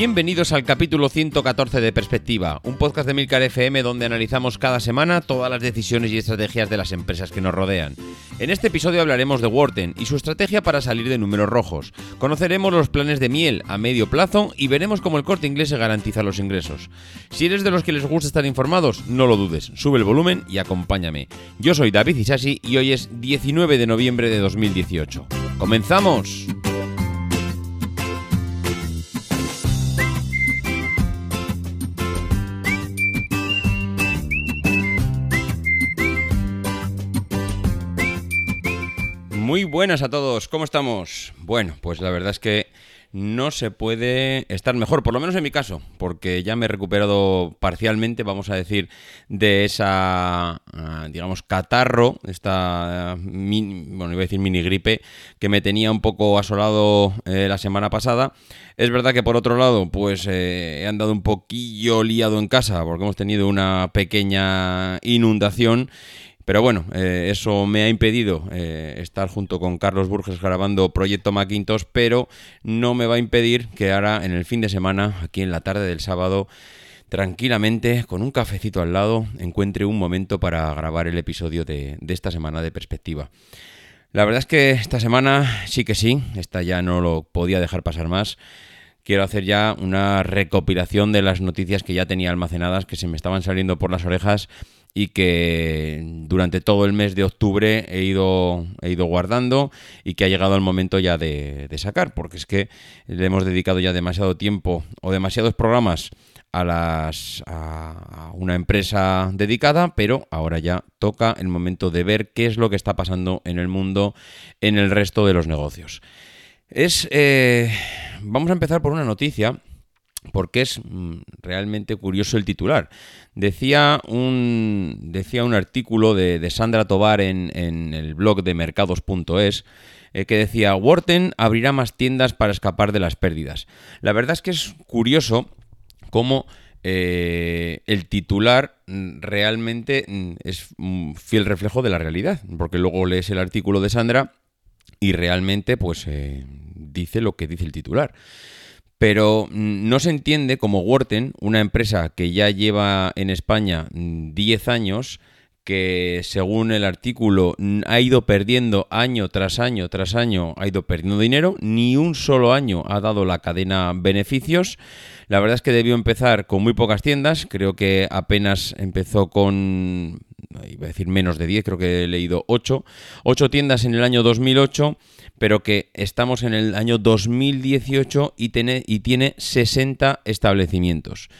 Bienvenidos al capítulo 114 de Perspectiva, un podcast de Milcar FM donde analizamos cada semana todas las decisiones y estrategias de las empresas que nos rodean. En este episodio hablaremos de Worten y su estrategia para salir de números rojos. Conoceremos los planes de miel a medio plazo y veremos cómo el corte inglés se garantiza los ingresos. Si eres de los que les gusta estar informados, no lo dudes, sube el volumen y acompáñame. Yo soy David Isasi y hoy es 19 de noviembre de 2018. ¡Comenzamos! Buenas a todos, ¿cómo estamos? Bueno, pues la verdad es que no se puede estar mejor, por lo menos en mi caso, porque ya me he recuperado parcialmente, vamos a decir, de esa, ah, digamos, catarro, esta, bueno, iba a decir mini gripe, que me tenía un poco asolado eh, la semana pasada. Es verdad que por otro lado, pues eh, he andado un poquillo liado en casa, porque hemos tenido una pequeña inundación pero bueno, eh, eso me ha impedido eh, estar junto con Carlos Burges grabando Proyecto Macintosh, pero no me va a impedir que ahora en el fin de semana, aquí en la tarde del sábado, tranquilamente, con un cafecito al lado, encuentre un momento para grabar el episodio de, de esta semana de perspectiva. La verdad es que esta semana sí que sí, esta ya no lo podía dejar pasar más quiero hacer ya una recopilación de las noticias que ya tenía almacenadas, que se me estaban saliendo por las orejas y que durante todo el mes de octubre he ido, he ido guardando y que ha llegado el momento ya de, sacar, porque es que le hemos dedicado ya demasiado tiempo o demasiados programas a, las, a una empresa dedicada, pero ahora ya toca el momento de ver qué es lo que está pasando en el mundo, en el resto de los negocios. Es, eh, vamos a empezar por una noticia porque es mm, realmente curioso el titular. Decía un, decía un artículo de, Sandra Tobar en, el blog de mercados.es eh, que decía, Worten abrirá más tiendas para escapar de las pérdidas. La verdad es que es curioso cómo eh, el titular mm, realmente mm, es un fiel reflejo de la realidad, porque luego lees el artículo de Sandra y realmente pues eh, dice lo que dice el titular pero no se entiende como Worten, una empresa que ya lleva en España 10 mm, años, que según el artículo ha ido perdiendo año tras año tras año, ha ido perdiendo dinero, ni un solo año ha dado la cadena beneficios. La verdad es que debió empezar con muy pocas tiendas, creo que apenas empezó con, iba a decir menos de 10, creo que he leído 8, 8 tiendas en el año 2008 pero que estamos en el año 2018 y tiene, y tiene 60 establecimientos.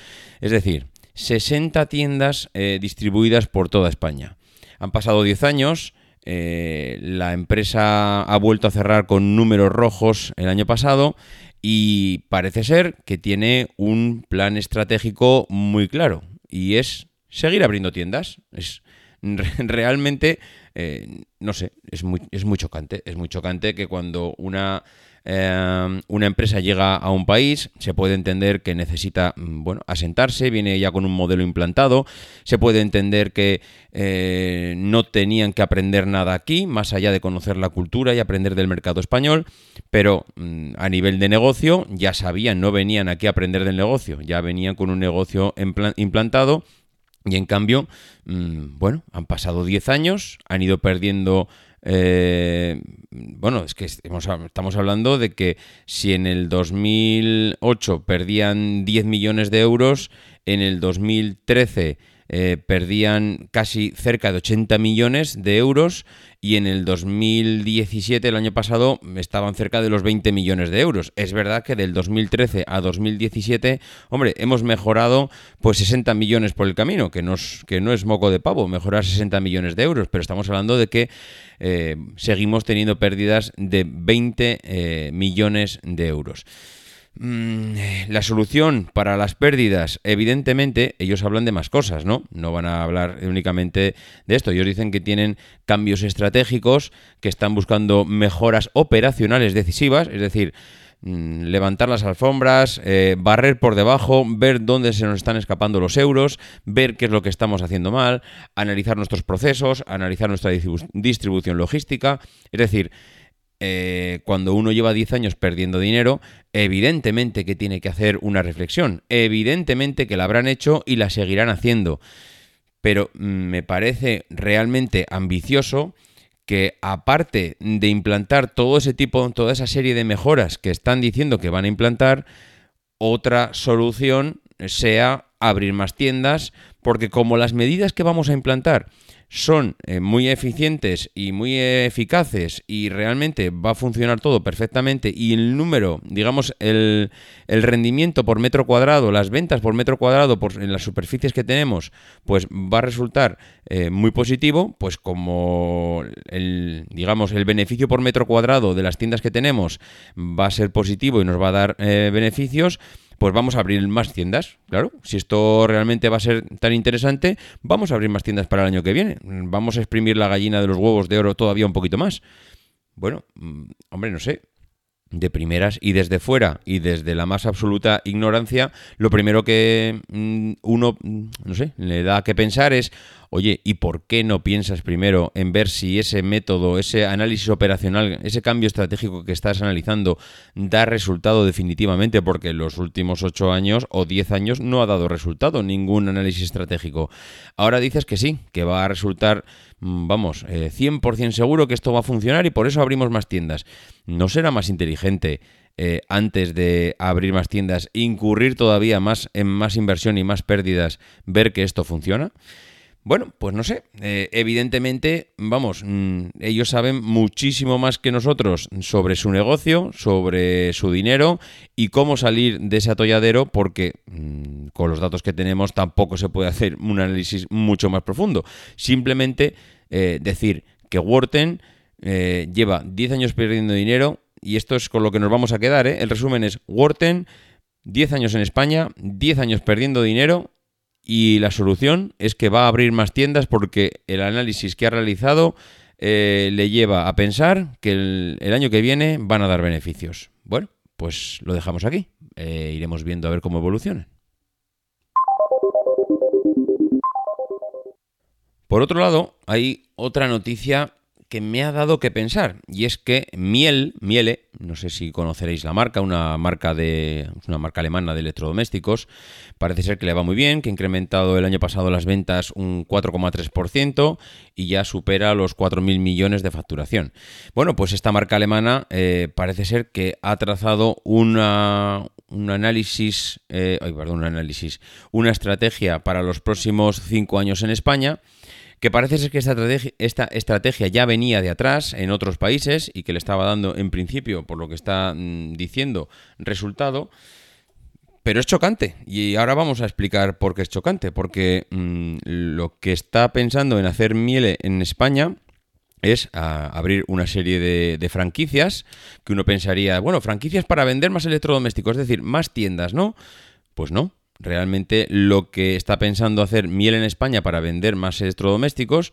Es decir, 60 tiendas eh, distribuidas por toda España. Han pasado 10 años, eh, la empresa ha vuelto a cerrar con números rojos el año pasado y parece ser que tiene un plan estratégico muy claro y es seguir abriendo tiendas. Es realmente eh, no sé, es muy, es muy chocante. Es muy chocante que cuando una, eh, una empresa llega a un país, se puede entender que necesita, mm, bueno, asentarse, viene ya con un modelo implantado, se puede entender que eh, no tenían que aprender nada aquí, más allá de conocer la cultura y aprender del mercado español, pero mm, a nivel de negocio ya sabían, no venían aquí a aprender del negocio, ya venían con un negocio implantado y en cambio, mm, bueno, han pasado 10 años, han ido perdiendo... Eh, bueno, es que estamos hablando de que si en el 2008 perdían 10 millones de euros, en el 2013 eh, perdían casi cerca de 80 millones de euros y en el 2017, el año pasado, estaban cerca de los 20 millones de euros. Es verdad que del 2013 a 2017, hombre, hemos mejorado pues 60 millones por el camino, que no es, que no es moco de pavo, mejorar 60 millones de euros, pero estamos hablando de que eh, seguimos teniendo pérdidas de 20 eh, millones de euros. Mm, la solución para las pérdidas, evidentemente, ellos hablan de más cosas, ¿no? No van a hablar únicamente de esto. Ellos dicen que tienen cambios estratégicos, que están buscando mejoras operacionales decisivas, es decir, mm, levantar las alfombras, eh, barrer por debajo, ver dónde se nos están escapando los euros, ver qué es lo que estamos haciendo mal, analizar nuestros procesos, analizar nuestra distribución logística, es decir, eh, cuando uno lleva 10 años perdiendo dinero, evidentemente que tiene que hacer una reflexión, evidentemente que la habrán hecho y la seguirán haciendo, pero mm, me parece realmente ambicioso que aparte de implantar todo ese tipo, toda esa serie de mejoras que están diciendo que van a implantar, otra solución sea abrir más tiendas, porque como las medidas que vamos a implantar son eh, muy eficientes y muy eficaces y realmente va a funcionar todo perfectamente y el número, digamos, el, rendimiento por metro cuadrado, las ventas por metro cuadrado por, en las superficies que tenemos, pues va a resultar eh, muy positivo, pues como el, digamos, el beneficio por metro cuadrado de las tiendas que tenemos va a ser positivo y nos va a dar eh, beneficios, pues vamos a abrir más tiendas, claro. Si esto realmente va a ser tan interesante, vamos a abrir más tiendas para el año que viene. Vamos a exprimir la gallina de los huevos de oro todavía un poquito más. Bueno, mm, hombre, no sé de primeras y desde fuera y desde la más absoluta ignorancia, lo primero que mm, uno, mm, no sé, le da que pensar es, oye, ¿y por qué no piensas primero en ver si ese método, ese análisis operacional, ese cambio estratégico que estás analizando da resultado definitivamente? Porque los últimos ocho años o diez años no ha dado resultado ningún análisis estratégico. Ahora dices que sí, que va a resultar Mm, vamos, 100% eh, seguro que esto va a funcionar y por eso abrimos más tiendas. ¿No será más inteligente eh, antes de abrir más tiendas incurrir todavía más en más inversión y más pérdidas, ver que esto funciona? Bueno, pues no sé. Eh, evidentemente, vamos, mm, ellos saben muchísimo más que nosotros sobre su negocio, sobre su dinero y cómo salir de ese atolladero, porque mm, con los datos que tenemos tampoco se puede hacer un análisis mucho más profundo. Simplemente eh, decir que Worten eh, lleva 10 años perdiendo dinero y esto es con lo que nos vamos a quedar. El resumen es Worten, 10 años en España, 10 años perdiendo dinero y la solución es que va a abrir más tiendas porque el análisis que ha realizado eh, le lleva a pensar que el, año que viene van a dar beneficios. Bueno, pues lo dejamos aquí. Eh, iremos viendo a ver cómo evoluciona. Por otro lado, hay otra noticia que me ha dado que pensar y es que Miel, Miele, no sé si conoceréis la marca, una marca de una marca alemana de electrodomésticos, parece ser que le va muy bien, que ha incrementado el año pasado las ventas un 4,3% y ya supera los 4.000 millones de facturación. Bueno, pues esta marca alemana eh, parece ser que ha trazado una, un análisis, eh, perdón, un análisis, una estrategia para los próximos cinco años en España que parece ser que esta estrategia, ya venía de atrás en otros países y que le estaba dando en principio, por lo que está mm, diciendo, resultado. Pero es chocante y ahora vamos a explicar por qué es chocante, porque mm, lo que está pensando en hacer Miele en España es abrir una serie de, de, franquicias que uno pensaría, bueno, franquicias para vender más electrodomésticos, es decir, más tiendas, ¿no? Pues no, realmente lo que está pensando hacer Miel en España para vender más electrodomésticos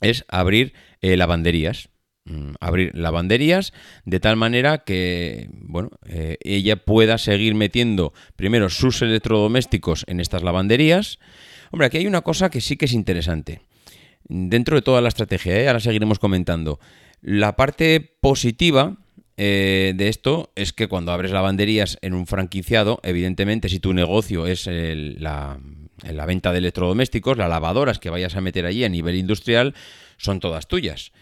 es abrir eh, lavanderías. Mm, abrir lavanderías de tal manera que bueno eh, ella pueda seguir metiendo primero sus electrodomésticos en estas lavanderías hombre aquí hay una cosa que sí que es interesante dentro de toda la estrategia ¿eh? ahora seguiremos comentando la parte positiva eh, de esto es que cuando abres lavanderías en un franquiciado, evidentemente si tu negocio es la, venta de electrodomésticos, las lavadoras que vayas a meter allí a nivel industrial son todas tuyas.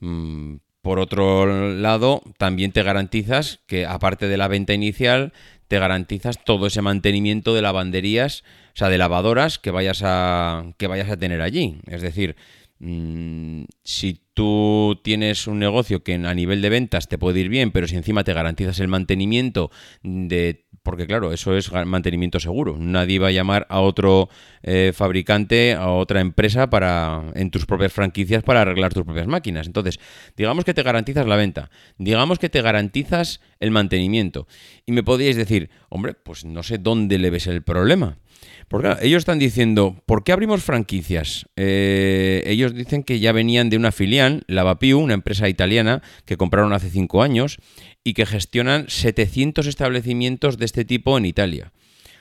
Mm, por otro lado, también te garantizas que aparte de la venta inicial, te garantizas todo ese mantenimiento de lavanderías, o sea, de lavadoras que vayas a, que vayas a tener allí. Es decir, mm, si tú tienes un negocio que a nivel de ventas te puede ir bien, pero si encima te garantizas el mantenimiento de porque claro, eso es mantenimiento seguro. Nadie va a llamar a otro eh, fabricante, a otra empresa para en tus propias franquicias para arreglar tus propias máquinas. Entonces, digamos que te garantizas la venta, digamos que te garantizas el mantenimiento. Y me podríais decir, hombre, pues no sé dónde le ves el problema. Porque ellos están diciendo, ¿por qué abrimos franquicias? Eh, ellos dicen que ya venían de una filial, Lavapiu, una empresa italiana que compraron hace cinco años y que gestionan 700 establecimientos de este tipo en Italia.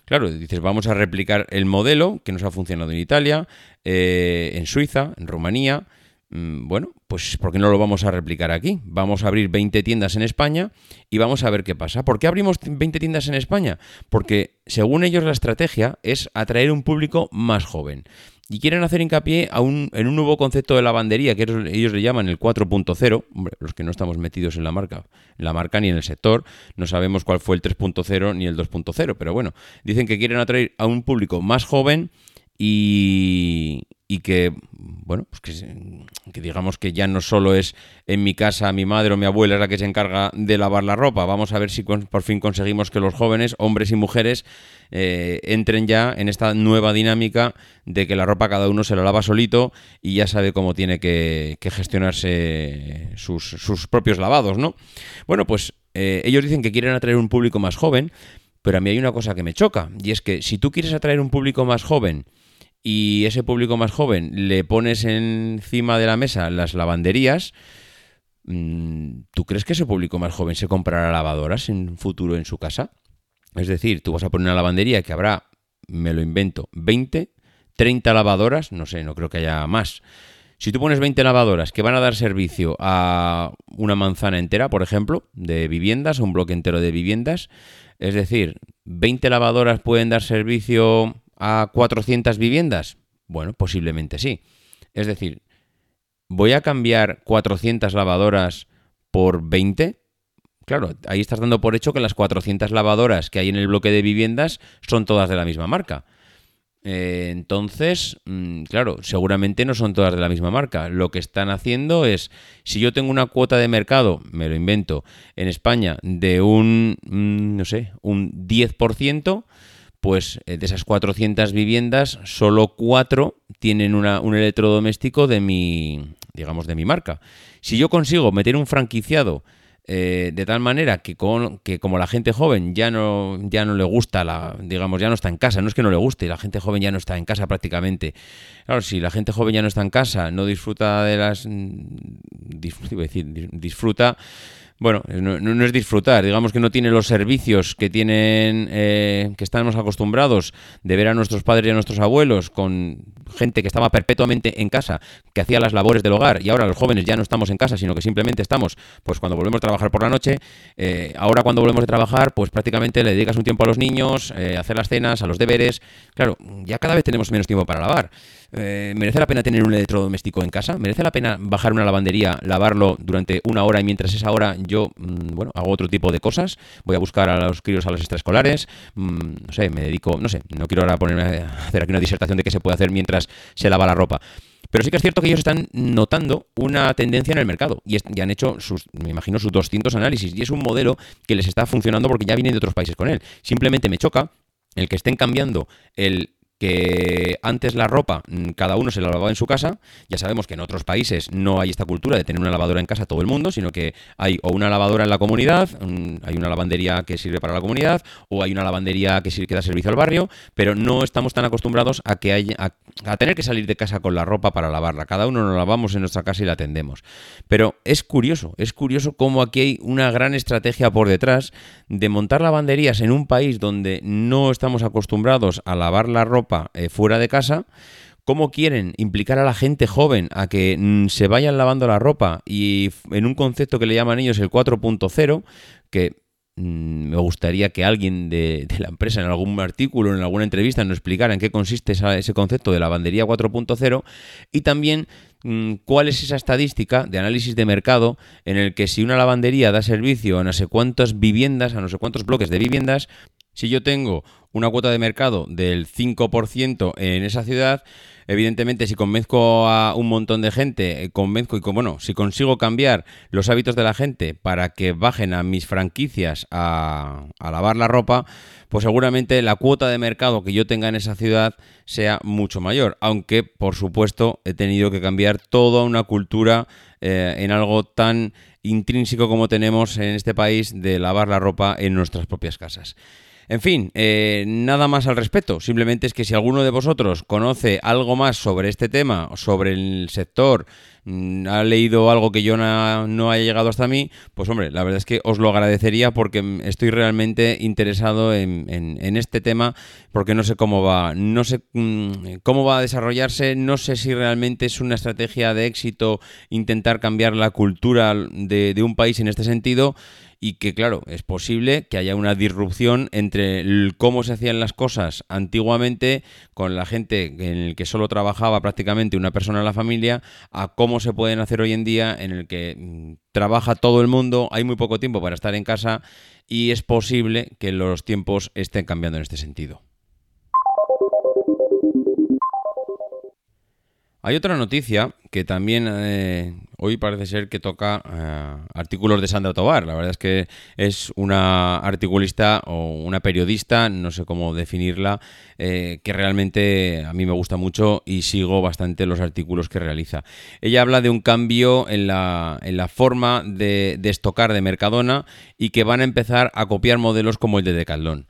Claro, dices, vamos a replicar el modelo que nos ha funcionado en Italia, eh, en Suiza, en Rumanía, bueno, pues ¿por qué no lo vamos a replicar aquí? Vamos a abrir 20 tiendas en España y vamos a ver qué pasa. ¿Por qué abrimos 20 tiendas en España? Porque según ellos la estrategia es atraer un público más joven. Y quieren hacer hincapié en un nuevo concepto de lavandería, que ellos le llaman el 4.0. Hombre, los que no estamos metidos en la marca, en la marca ni en el sector, no sabemos cuál fue el 3.0 ni el 2.0. Pero bueno, dicen que quieren atraer a un público más joven y, y que, bueno, pues que, digamos que ya no solo es en mi casa mi madre o mi abuela es la que se encarga de lavar la ropa. Vamos a ver si por fin conseguimos que los jóvenes, hombres y mujeres, eh, entren ya en esta nueva dinámica de que la ropa cada uno se la lava solito y ya sabe cómo tiene que, gestionarse sus, propios lavados, ¿no? Bueno, pues eh, ellos dicen que quieren atraer un público más joven, pero a mí hay una cosa que me choca, y es que si tú quieres atraer un público más joven, y ese público más joven le pones encima de la mesa las lavanderías, mm, ¿tú crees que ese público más joven se comprará lavadoras en futuro en su casa? Es decir, tú vas a poner una lavandería que habrá, me lo invento, 20, 30 lavadoras, no sé, no creo que haya más. Si tú pones 20 lavadoras que van a dar servicio a una manzana entera, por ejemplo, de viviendas, un bloque entero de viviendas, es decir, 20 lavadoras pueden dar servicio a 400 viviendas? Bueno, posiblemente sí. Es decir, ¿voy a cambiar 400 lavadoras por 20? Claro, ahí estás dando por hecho que las 400 lavadoras que hay en el bloque de viviendas son todas de la misma marca. Eh, entonces, mm, claro, seguramente no son todas de la misma marca. Lo que están haciendo es, si yo tengo una cuota de mercado, me lo invento, en España de un, mm, no sé, un 10%, pues eh, de esas 400 viviendas, solo 4 tienen un electrodoméstico de mi, digamos, de mi marca. Si yo consigo meter un franquiciado eh, de tal manera que, con, que como la gente joven ya no, ya no le gusta, la, digamos, ya no está en casa, no es que no le guste, la gente joven ya no está en casa prácticamente. Claro, si la gente joven ya no está en casa, no disfruta de las... Mm, disfruta bueno, no, es disfrutar, digamos que no tiene los servicios que tienen, eh, que estamos acostumbrados de ver a nuestros padres y a nuestros abuelos con gente que estaba perpetuamente en casa, que hacía las labores del hogar y ahora los jóvenes ya no estamos en casa, sino que simplemente estamos, pues cuando volvemos a trabajar por la noche, eh, ahora cuando volvemos a trabajar, pues prácticamente le dedicas un tiempo a los niños, eh, a hacer las cenas, a los deberes, claro, ya cada vez tenemos menos tiempo para lavar. Eh, ¿Merece la pena tener un electrodoméstico en casa? ¿Merece la pena bajar una lavandería, lavarlo durante una hora y mientras esa hora yo, mm, bueno, hago otro tipo de cosas? Voy a buscar a los críos a las extraescolares, mm, no sé, me dedico, no sé, no quiero ahora ponerme a hacer aquí una disertación de qué se puede hacer mientras se lava la ropa. Pero sí que es cierto que ellos están notando una tendencia en el mercado y, han hecho sus, me imagino, sus 200 análisis y es un modelo que les está funcionando porque ya vienen de otros países con él. Simplemente me choca el que estén cambiando el que antes la ropa mm, cada uno se la lavaba en su casa. Ya sabemos que en otros países no hay esta cultura de tener una lavadora en casa todo el mundo, sino que hay o una lavadora en la comunidad, mm, hay una lavandería que sirve para la comunidad, o hay una lavandería que, que da servicio al barrio, pero no estamos tan acostumbrados a que haya, a, tener que salir de casa con la ropa para lavarla. Cada uno nos lavamos en nuestra casa y la atendemos. Pero es curioso, es curioso cómo aquí hay una gran estrategia por detrás de montar lavanderías en un país donde no estamos acostumbrados a lavar la ropa eh, fuera de casa, cómo quieren implicar a la gente joven a que mm, se vayan lavando la ropa y en un concepto que le llaman ellos el 4.0, que mm, me gustaría que alguien de, la empresa en algún artículo, en alguna entrevista, nos explicara en qué consiste ese concepto de lavandería 4.0 y también mm, cuál es esa estadística de análisis de mercado en el que si una lavandería da servicio a no sé cuántas viviendas, a no sé cuántos bloques de viviendas, Si yo tengo una cuota de mercado del 5% en esa ciudad, evidentemente si convenzco a un montón de gente, eh, convenzco y bueno, si consigo cambiar los hábitos de la gente para que bajen a mis franquicias a, a lavar la ropa, pues seguramente la cuota de mercado que yo tenga en esa ciudad sea mucho mayor. Aunque, por supuesto, he tenido que cambiar toda una cultura eh, en algo tan intrínseco como tenemos en este país de lavar la ropa en nuestras propias casas. En fin, eh, nada más al respecto. Simplemente es que si alguno de vosotros conoce algo más sobre este tema, sobre el sector, mm, ha leído algo que yo no, haya llegado hasta mí, pues hombre, la verdad es que os lo agradecería porque estoy realmente interesado en, este tema, porque no sé cómo va, no sé mm, cómo va a desarrollarse, no sé si realmente es una estrategia de éxito intentar cambiar la cultura de un país en este sentido y que claro, es posible que haya una disrupción entre cómo se hacían las cosas antiguamente con la gente en el que solo trabajaba prácticamente una persona en la familia a cómo se pueden hacer hoy en día en el que mm, trabaja todo el mundo, hay muy poco tiempo para estar en casa y es posible que los tiempos estén cambiando en este sentido. Hay otra noticia que también eh, hoy parece ser que toca eh, artículos de Sandra Tobar. La verdad es que es una articulista o una periodista, no sé cómo definirla, eh, que realmente a mí me gusta mucho y sigo bastante los artículos que realiza. Ella habla de un cambio en la, en la forma de, de estocar de Mercadona y que van a empezar a copiar modelos como el de Decathlon.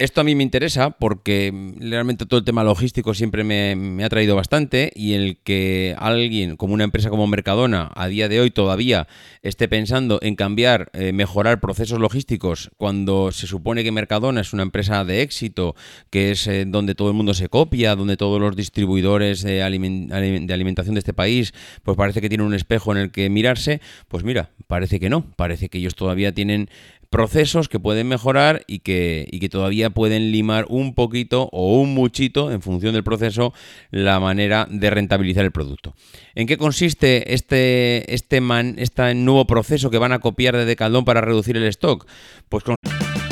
Esto a mí me interesa porque realmente todo el tema logístico siempre me, ha traído bastante y el que alguien como una empresa como Mercadona a día de hoy todavía esté pensando en cambiar, eh, mejorar procesos logísticos cuando se supone que Mercadona es una empresa de éxito, que es eh, donde todo el mundo se copia, donde todos los distribuidores de, de alimentación de este país pues parece que tienen un espejo en el que mirarse, pues mira, parece que no, parece que ellos todavía tienen procesos que pueden mejorar y que, y que todavía pueden limar un poquito o un muchito en función del proceso la manera de rentabilizar el producto. ¿En qué consiste este, este, man, este nuevo proceso que van a copiar de Decathlon para reducir el stock? Pues con...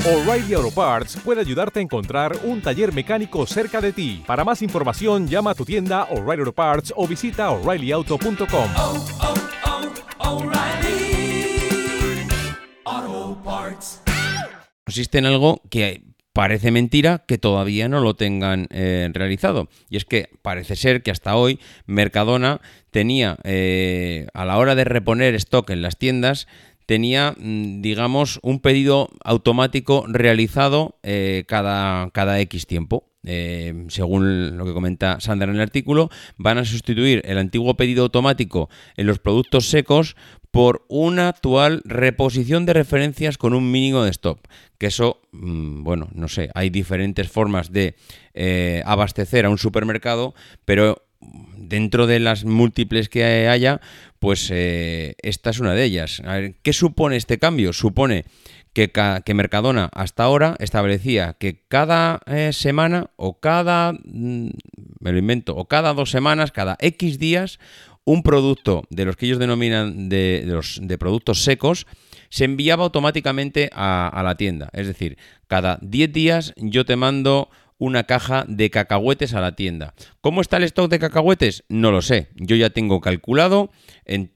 O'Reilly Auto Parts puede ayudarte a encontrar un taller mecánico cerca de ti. Para más información, llama a tu tienda O'Reilly Auto Parts o visita oreillyauto.com. Consiste en algo que parece mentira que todavía no lo tengan eh, realizado. Y es que parece ser que hasta hoy Mercadona tenía, eh, a la hora de reponer stock en las tiendas, tenía, mm, digamos, un pedido automático realizado eh, cada, cada X tiempo. según lo que comenta Sandra en el artículo, van a sustituir el antiguo pedido automático en los productos secos por una actual reposición de referencias con un mínimo de stop. Que eso, mm, bueno, no sé, hay diferentes formas de eh, abastecer a un supermercado, pero dentro de las múltiples que haya, pues eh, esta es una de ellas. A ver, ¿qué supone este cambio? Supone que, Mercadona hasta ahora establecía que cada eh, semana o cada, mm, me lo invento, o cada dos semanas, cada X días, un producto de los que ellos denominan de, los, de productos secos se enviaba automáticamente a, la tienda. Es decir, cada 10 días yo te mando una caja de cacahuetes a la tienda. ¿Cómo está el stock de cacahuetes? No lo sé. Yo ya tengo calculado en,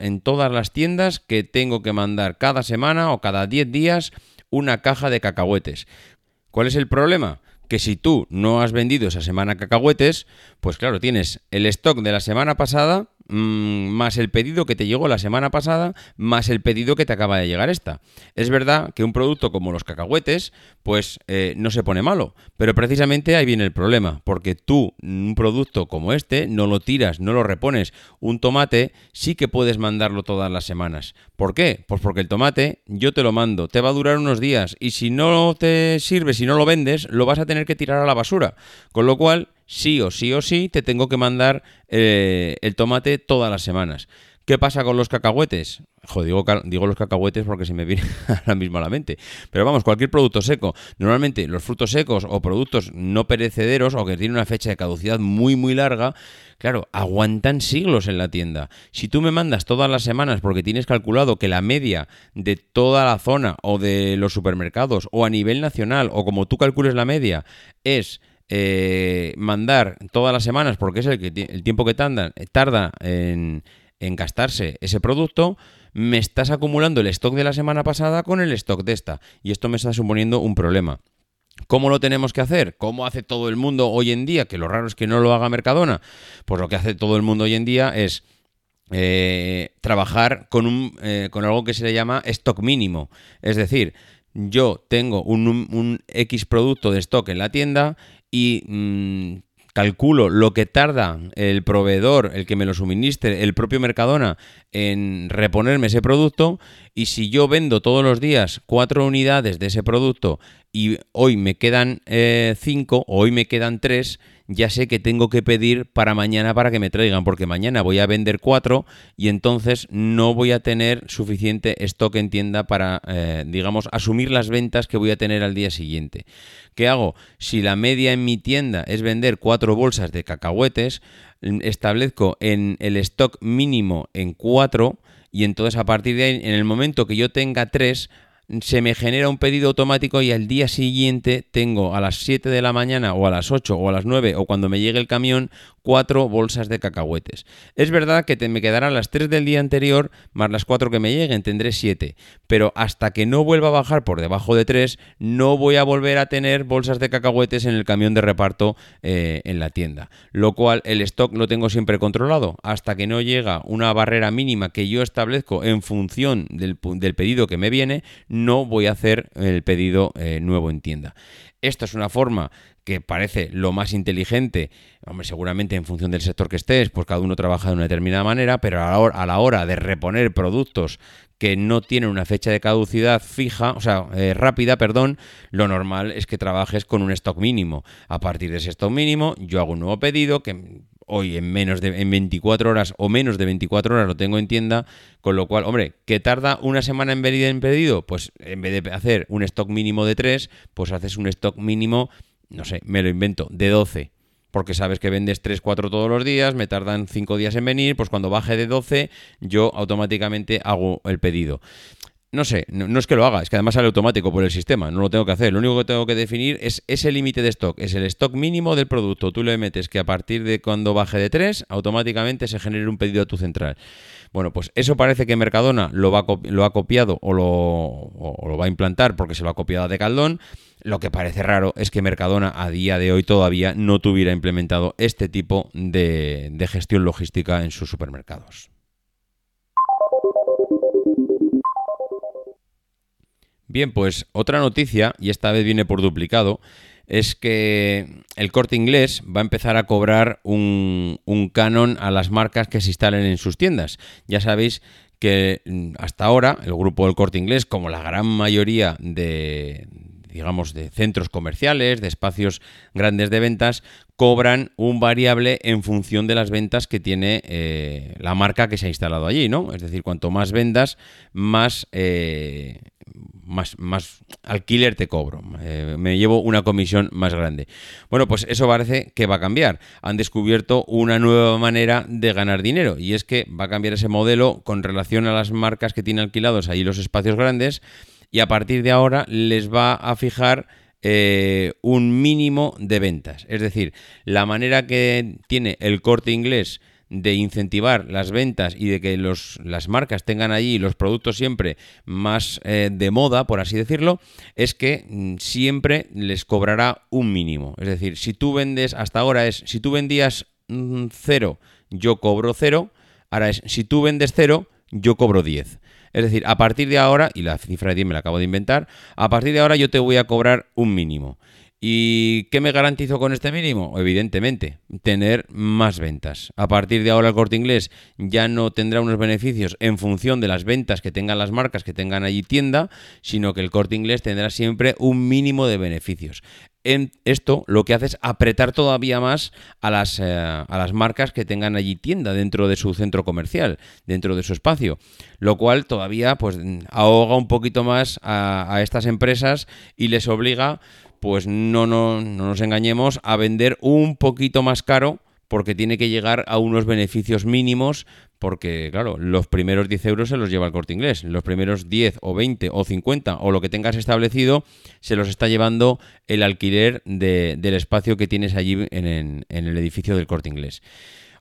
en todas las tiendas que tengo que mandar cada semana o cada 10 días una caja de cacahuetes. ¿Cuál es el problema? que si tú no has vendido esa semana cacahuetes, pues claro, tienes el stock de la semana pasada más el pedido que te llegó la semana pasada, más el pedido que te acaba de llegar esta. Es verdad que un producto como los cacahuetes, pues eh, no se pone malo, pero precisamente ahí viene el problema, porque tú, un producto como este, no lo tiras, no lo repones. Un tomate sí que puedes mandarlo todas las semanas. ¿Por qué? Pues porque el tomate yo te lo mando, te va a durar unos días y si no te sirve, si no lo vendes, lo vas a tener que tirar a la basura. Con lo cual, sí o sí o sí te tengo que mandar eh, el tomate todas las semanas. ¿Qué pasa con los cacahuetes? Joder, digo, digo, los cacahuetes porque se me viene ahora mismo a la mente. Pero vamos, cualquier producto seco. Normalmente los frutos secos o productos no perecederos o que tienen una fecha de caducidad muy muy larga, claro, aguantan siglos en la tienda. Si tú me mandas todas las semanas porque tienes calculado que la media de toda la zona o de los supermercados o a nivel nacional o como tú calcules la media es eh, mandar todas las semanas porque es el, que, el tiempo que tarda, tarda en, en gastarse ese producto, me estás acumulando el stock de la semana pasada con el stock de esta. Y esto me está suponiendo un problema. ¿Cómo lo tenemos que hacer? ¿Cómo hace todo el mundo hoy en día? Que lo raro es que no lo haga Mercadona. Pues lo que hace todo el mundo hoy en día es eh, trabajar con, un, eh, con algo que se le llama stock mínimo. Es decir, yo tengo un, X producto de stock en la tienda y mm, calculo lo que tarda el proveedor, el que me lo suministre, el propio Mercadona, en reponerme ese producto, y si yo vendo todos los días cuatro unidades de ese producto y hoy me quedan eh, cinco o hoy me quedan tres, ya sé que tengo que pedir para mañana para que me traigan, porque mañana voy a vender cuatro y entonces no voy a tener suficiente stock en tienda para, eh, digamos, asumir las ventas que voy a tener al día siguiente. ¿Qué hago? Si la media en mi tienda es vender cuatro bolsas de cacahuetes, establezco en el stock mínimo en cuatro y entonces a partir de ahí, en el momento que yo tenga tres, se me genera un pedido automático y al día siguiente tengo a las 7 de la mañana o a las 8 o a las 9 o cuando me llegue el camión cuatro bolsas de cacahuetes. Es verdad que te me quedarán las 3 del día anterior más las 4 que me lleguen, tendré 7, pero hasta que no vuelva a bajar por debajo de 3 no voy a volver a tener bolsas de cacahuetes en el camión de reparto eh, en la tienda, lo cual el stock lo tengo siempre controlado hasta que no llega una barrera mínima que yo establezco en función del, pedido que me viene, no voy a hacer el pedido eh, nuevo en tienda. Esto es una forma que parece lo más inteligente, hombre, seguramente en función del sector que estés, pues cada uno trabaja de una determinada manera, pero a la hora, de reponer productos que no tienen una fecha de caducidad fija, o sea, eh, rápida, perdón, lo normal es que trabajes con un stock mínimo. A partir de ese stock mínimo, yo hago un nuevo pedido que hoy en menos de en 24 horas o menos de 24 horas lo tengo en tienda, con lo cual, hombre, ¿que tarda una semana en venir en pedido? Pues en vez de hacer un stock mínimo de 3, pues haces un stock mínimo, no sé, me lo invento, de 12 porque sabes que vendes 3, 4 todos los días, me tardan 5 días en venir, pues cuando baje de 12 yo automáticamente hago el pedido. No sé, no, es que lo haga, es que además sale automático por el sistema, no lo tengo que hacer. Lo único que tengo que definir es ese límite de stock, es el stock mínimo del producto. Tú le metes que a partir de cuando baje de 3, automáticamente se genere un pedido a tu central. Bueno, pues eso parece que Mercadona lo, ha copiado o lo, lo, va a implantar porque se lo ha copiado de Caldón. Lo que parece raro es que Mercadona a día de hoy todavía no tuviera implementado este tipo de gestión logística en sus supermercados. Bien, pues otra noticia, y esta vez viene por duplicado, es que el corte inglés va a empezar a cobrar un, canon a las marcas que se instalen en sus tiendas. Ya sabéis que mm, hasta ahora el grupo del corte inglés, como la gran mayoría de, digamos, de centros comerciales, de espacios grandes de ventas, cobran un variable en función de las ventas que tiene eh, la marca que se ha instalado allí, ¿no? Es decir, cuanto más vendas, más eh, más, más alquiler te cobro, eh, me llevo una comisión más grande. Bueno, pues eso parece que va a cambiar. Han descubierto una nueva manera de ganar dinero y es que va a cambiar ese modelo con relación a las marcas que tienen alquilados ahí los espacios grandes y a partir de ahora les va a fijar eh, un mínimo de ventas. Es decir, la manera que tiene el corte inglés de incentivar las ventas y de que los, las marcas tengan allí los productos siempre más eh, de moda, por así decirlo, es que mm, siempre les cobrará un mínimo. Es decir, si tú vendes, hasta ahora es, si tú vendías mm, cero, yo cobro cero, ahora es, si tú vendes cero, yo cobro 10. Es decir, a partir de ahora, y la cifra de 10 me la acabo de inventar, a partir de ahora yo te voy a cobrar un mínimo. ¿Y qué me garantizo con este mínimo? Evidentemente, tener más ventas. A partir de ahora el corte inglés ya no tendrá unos beneficios en función de las ventas que tengan las marcas que tengan allí tienda, sino que el corte inglés tendrá siempre un mínimo de beneficios. En esto lo que hace es apretar todavía más a las, eh, a las marcas que tengan allí tienda dentro de su centro comercial, dentro de su espacio, lo cual todavía pues ahoga un poquito más a, a estas empresas y les obliga, pues no, no, no nos engañemos, a vender un poquito más caro porque tiene que llegar a unos beneficios mínimos, porque claro, los primeros 10 euros se los lleva el corte inglés, los primeros 10 o 20 o 50 o lo que tengas establecido se los está llevando el alquiler del espacio que tienes allí en el edificio del corte inglés.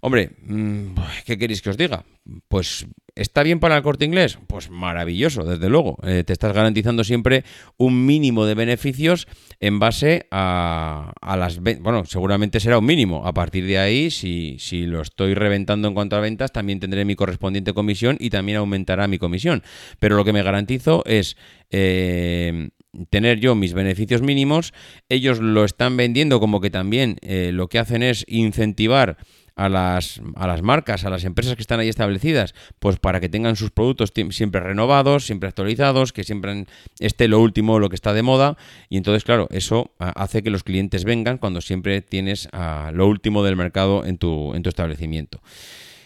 Hombre, mm, ¿qué queréis que os diga? Pues ¿Está bien para el corte inglés? Pues maravilloso, desde luego. Eh, te estás garantizando siempre un mínimo de beneficios en base a, las ventas. Bueno, seguramente será un mínimo. A partir de ahí, si, si, lo estoy reventando en cuanto a ventas, también tendré mi correspondiente comisión y también aumentará mi comisión. Pero lo que me garantizo es... Eh, tener yo mis beneficios mínimos, ellos lo están vendiendo como que también eh, lo que hacen es incentivar a las, a las marcas, a las empresas que están ahí establecidas, pues para que tengan sus productos siempre renovados, siempre actualizados, que siempre esté lo último, lo que está de moda. Y entonces, claro, eso hace que los clientes vengan cuando siempre tienes lo último del mercado en tu, en tu establecimiento.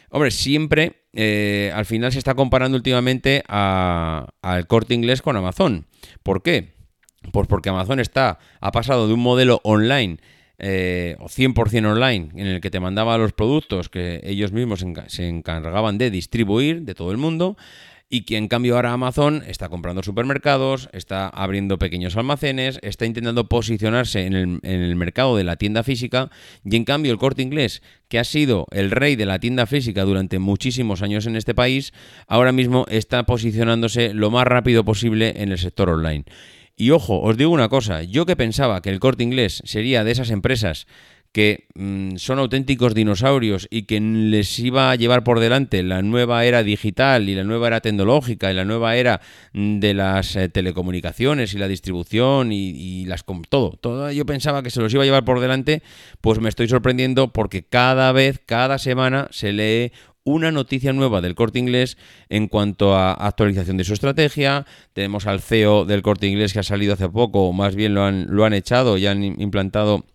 Hombre, siempre eh, al final se está comparando últimamente al corte inglés con Amazon. ¿Por qué? Pues porque Amazon está, ha pasado de un modelo online eh, o 100% online, en el que te mandaba los productos que ellos mismos se encargaban de distribuir de todo el mundo, y que en cambio ahora Amazon está comprando supermercados, está abriendo pequeños almacenes, está intentando posicionarse en el, en el, mercado de la tienda física y en cambio el corte inglés, que ha sido el rey de la tienda física durante muchísimos años en este país, ahora mismo está posicionándose lo más rápido posible en el sector online. Y ojo, os digo una cosa, yo que pensaba que el corte inglés sería de esas empresas que mm, son auténticos dinosaurios y que les iba a llevar por delante la nueva era digital y la nueva era tecnológica y la nueva era mm, de las eh, telecomunicaciones y la distribución y, las todo, todo, yo pensaba que se los iba a llevar por delante, pues me estoy sorprendiendo porque cada vez, cada semana se lee una noticia nueva del corte inglés en cuanto a actualización de su estrategia. Tenemos al CEO del corte inglés que ha salido hace poco, o más bien lo han, lo han echado y han implantado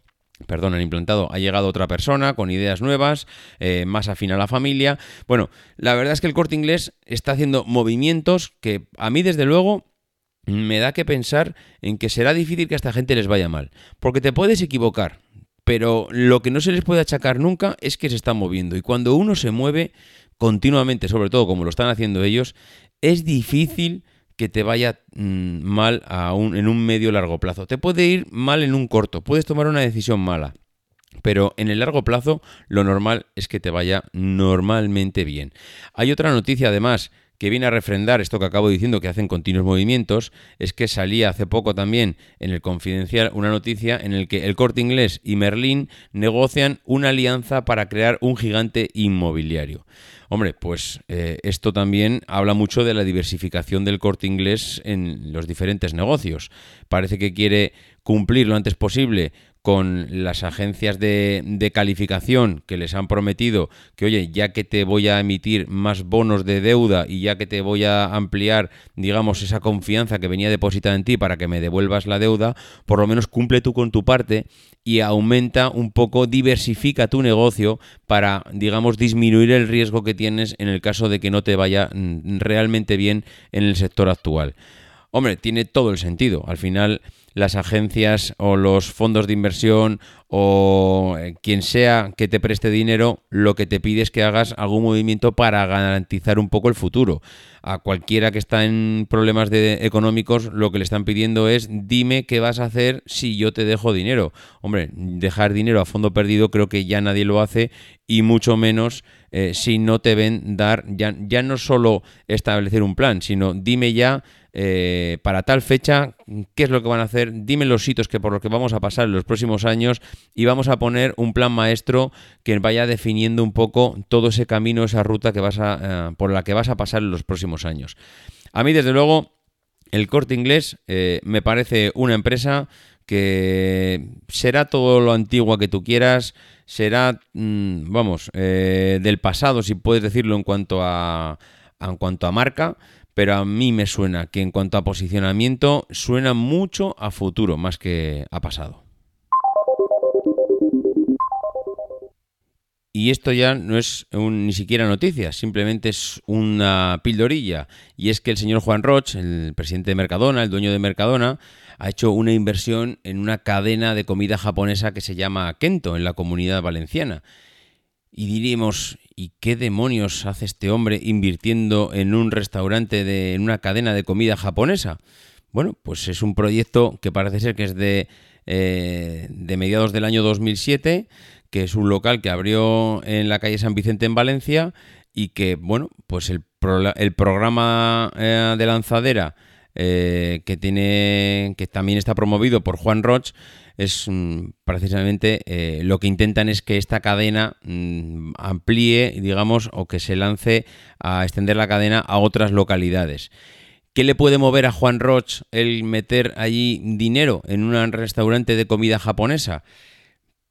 perdón, han implantado, ha llegado otra persona con ideas nuevas, eh, más afín a la familia. Bueno, la verdad es que el corte inglés está haciendo movimientos que a mí desde luego me da que pensar en que será difícil que a esta gente les vaya mal, porque te puedes equivocar, pero lo que no se les puede achacar nunca es que se están moviendo. Y cuando uno se mueve continuamente, sobre todo como lo están haciendo ellos, es difícil que te vaya mm, mal en un medio largo plazo. Te puede ir mal en un corto, puedes tomar una decisión mala. Pero en el largo plazo lo normal es que te vaya normalmente bien. Hay otra noticia además que viene a refrendar esto que acabo diciendo, que hacen continuos movimientos, es que salía hace poco también en el Confidencial una noticia en el que el Corte Inglés y Merlín negocian una alianza para crear un gigante inmobiliario. Hombre, pues eh, esto también habla mucho de la diversificación del corte inglés en los diferentes negocios. Parece que quiere cumplir lo antes posible con las agencias de, calificación que les han prometido que, oye, ya que te voy a emitir más bonos de deuda y ya que te voy a ampliar, digamos, esa confianza que venía depositada en ti para que me devuelvas la deuda, por lo menos cumple tú con tu parte y aumenta un poco, diversifica tu negocio para, digamos, disminuir el riesgo que tienes en el caso de que no te vaya mm, realmente bien en el sector actual. Hombre, tiene todo el sentido. Al final las agencias o los fondos de inversión o eh, quien sea que te preste dinero, lo que te pide es que hagas algún movimiento para garantizar un poco el futuro. A cualquiera que está en problemas de, económicos, lo que le están pidiendo es dime qué vas a hacer si yo te dejo dinero. Hombre, dejar dinero a fondo perdido creo que ya nadie lo hace y mucho menos eh, si no te ven dar, ya, ya no solo establecer un plan, sino dime ya eh, para tal fecha, qué es lo que van a hacer, dime los sitios que por los que vamos a pasar en los próximos años y vamos a poner un plan maestro que vaya definiendo un poco todo ese camino, esa ruta que vas a, eh, por la que vas a pasar en los próximos años. A mí, desde luego, el corte inglés eh, me parece una empresa que será todo lo antiguo que tú quieras, será, mm, vamos, del pasado, si puedes decirlo en cuanto a, en cuanto a marca, pero a mí me suena que en cuanto a posicionamiento suena mucho a futuro más que a pasado. Y esto ya no es ni siquiera noticia, simplemente es una pildorilla. Y es que el señor Juan Roch, el presidente de Mercadona, el dueño de Mercadona, ha hecho una inversión en una cadena de comida japonesa que se llama Kento, en la comunidad valenciana. Y diríamos, ¿y qué demonios hace este hombre invirtiendo en un restaurante, de, en una cadena de comida japonesa? Bueno, pues es un proyecto que parece ser que es de, eh, de mediados del año 2007, que es un local que abrió en la calle San Vicente en Valencia y que, bueno, pues el, el programa eh, de lanzadera eh, que tiene que también está promovido por Juan Roch es mm, precisamente eh, lo que intentan es que esta cadena mm, amplíe, digamos, o que se lance a extender la cadena a otras localidades. ¿Qué le puede mover a Juan Roch el meter allí dinero en un restaurante de comida japonesa?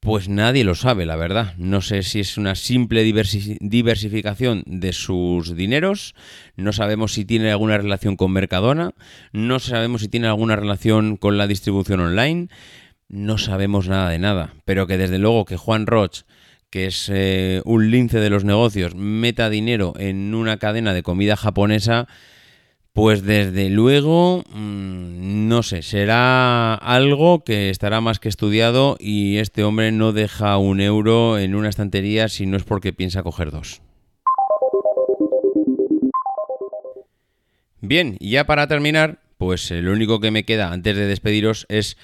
Pues nadie lo sabe, la verdad. No sé si es una simple diversificación de sus dineros, no sabemos si tiene alguna relación con Mercadona, no sabemos si tiene alguna relación con la distribución online, no sabemos nada de nada, pero que desde luego que Juan Roch, que es eh, un lince de los negocios, meta dinero en una cadena de comida japonesa, pues desde luego, mm, no sé, será algo que estará más que estudiado y este hombre no deja un euro en una estantería si no es porque piensa coger dos. Bien, y ya para terminar, pues lo único que me queda antes de despediros es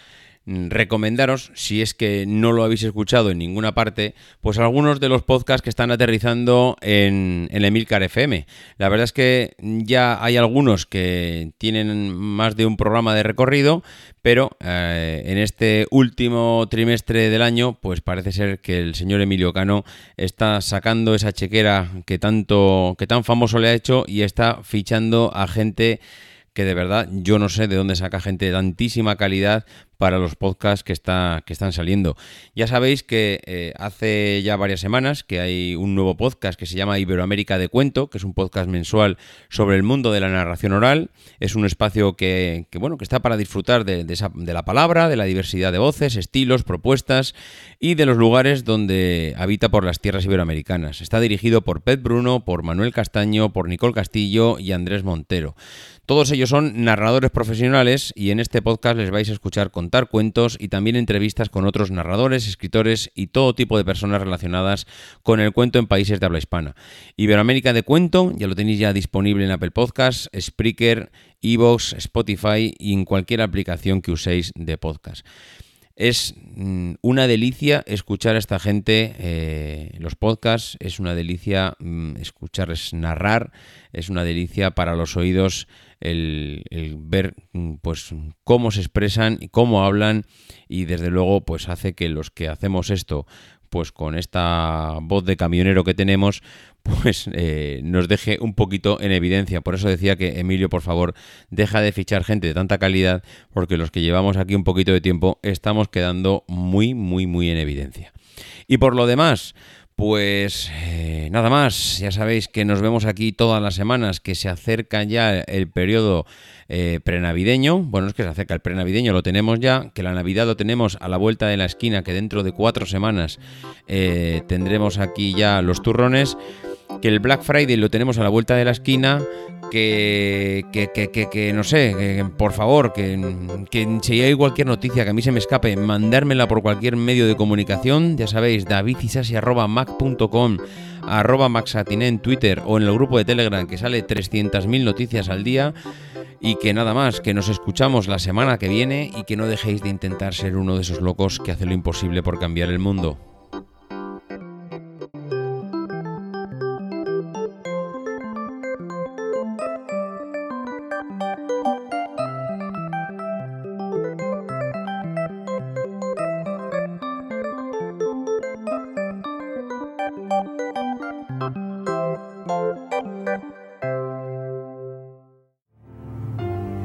recomendaros, si es que no lo habéis escuchado en ninguna parte, pues algunos de los podcasts que están aterrizando en, el Emilcar FM. La verdad es que ya hay algunos que tienen más de un programa de recorrido, pero eh, en este último trimestre del año, pues parece ser que el señor Emilio Cano está sacando esa chequera que tanto, que tan famoso le ha hecho y está fichando a gente que de verdad yo no sé de dónde saca gente de tantísima calidad para los podcasts que, está, que están saliendo. Ya sabéis que eh, hace ya varias semanas que hay un nuevo podcast que se llama Iberoamérica de Cuento, que es un podcast mensual sobre el mundo de la narración oral. Es un espacio que, bueno, que está para disfrutar de, de la palabra, de la diversidad de voces, estilos, propuestas y de los lugares donde habita por las tierras iberoamericanas. Está dirigido por Pet Bruno, por Manuel Castaño, por Nicole Castillo y Andrés Montero. Todos ellos son narradores profesionales y en este podcast les vais a escuchar contar cuentos y también entrevistas con otros narradores, escritores y todo tipo de personas relacionadas con el cuento en países de habla hispana. Iberoamérica de Cuento ya lo tenéis ya disponible en Apple Podcasts, Spreaker, Evox, Spotify y en cualquier aplicación que uséis de podcast. Es mm, una delicia escuchar a esta gente eh, los podcasts, es una delicia mm, escucharles narrar, es una delicia para los oídos el, ver mm, pues cómo se expresan y cómo hablan y desde luego pues hace que los que hacemos esto pues con esta voz de camionero que tenemos, pues eh, nos deje un poquito en evidencia. Por eso decía que Emilio, por favor, deja de fichar gente de tanta calidad, porque los que llevamos aquí un poquito de tiempo estamos quedando muy, muy, muy en evidencia. Y por lo demás, pues eh, nada más, ya sabéis que nos vemos aquí todas las semanas, que se acerca ya el periodo eh, prenavideño. Bueno, es que se acerca el prenavideño, lo tenemos ya, que la Navidad lo tenemos a la vuelta de la esquina, que dentro de cuatro semanas tendremos aquí ya los turrones que el Black Friday lo tenemos a la vuelta de la esquina, que, que, que, que no sé, por favor, que, si hay cualquier noticia que a mí se me escape, mandármela por cualquier medio de comunicación, ya sabéis, davidisasi.mac.com, arroba maxatiné en Twitter o en el grupo de Telegram que sale 300.000 noticias al día y que nada más, que nos escuchamos la semana que viene y que no dejéis de intentar ser uno de esos locos que hace lo imposible por cambiar el mundo.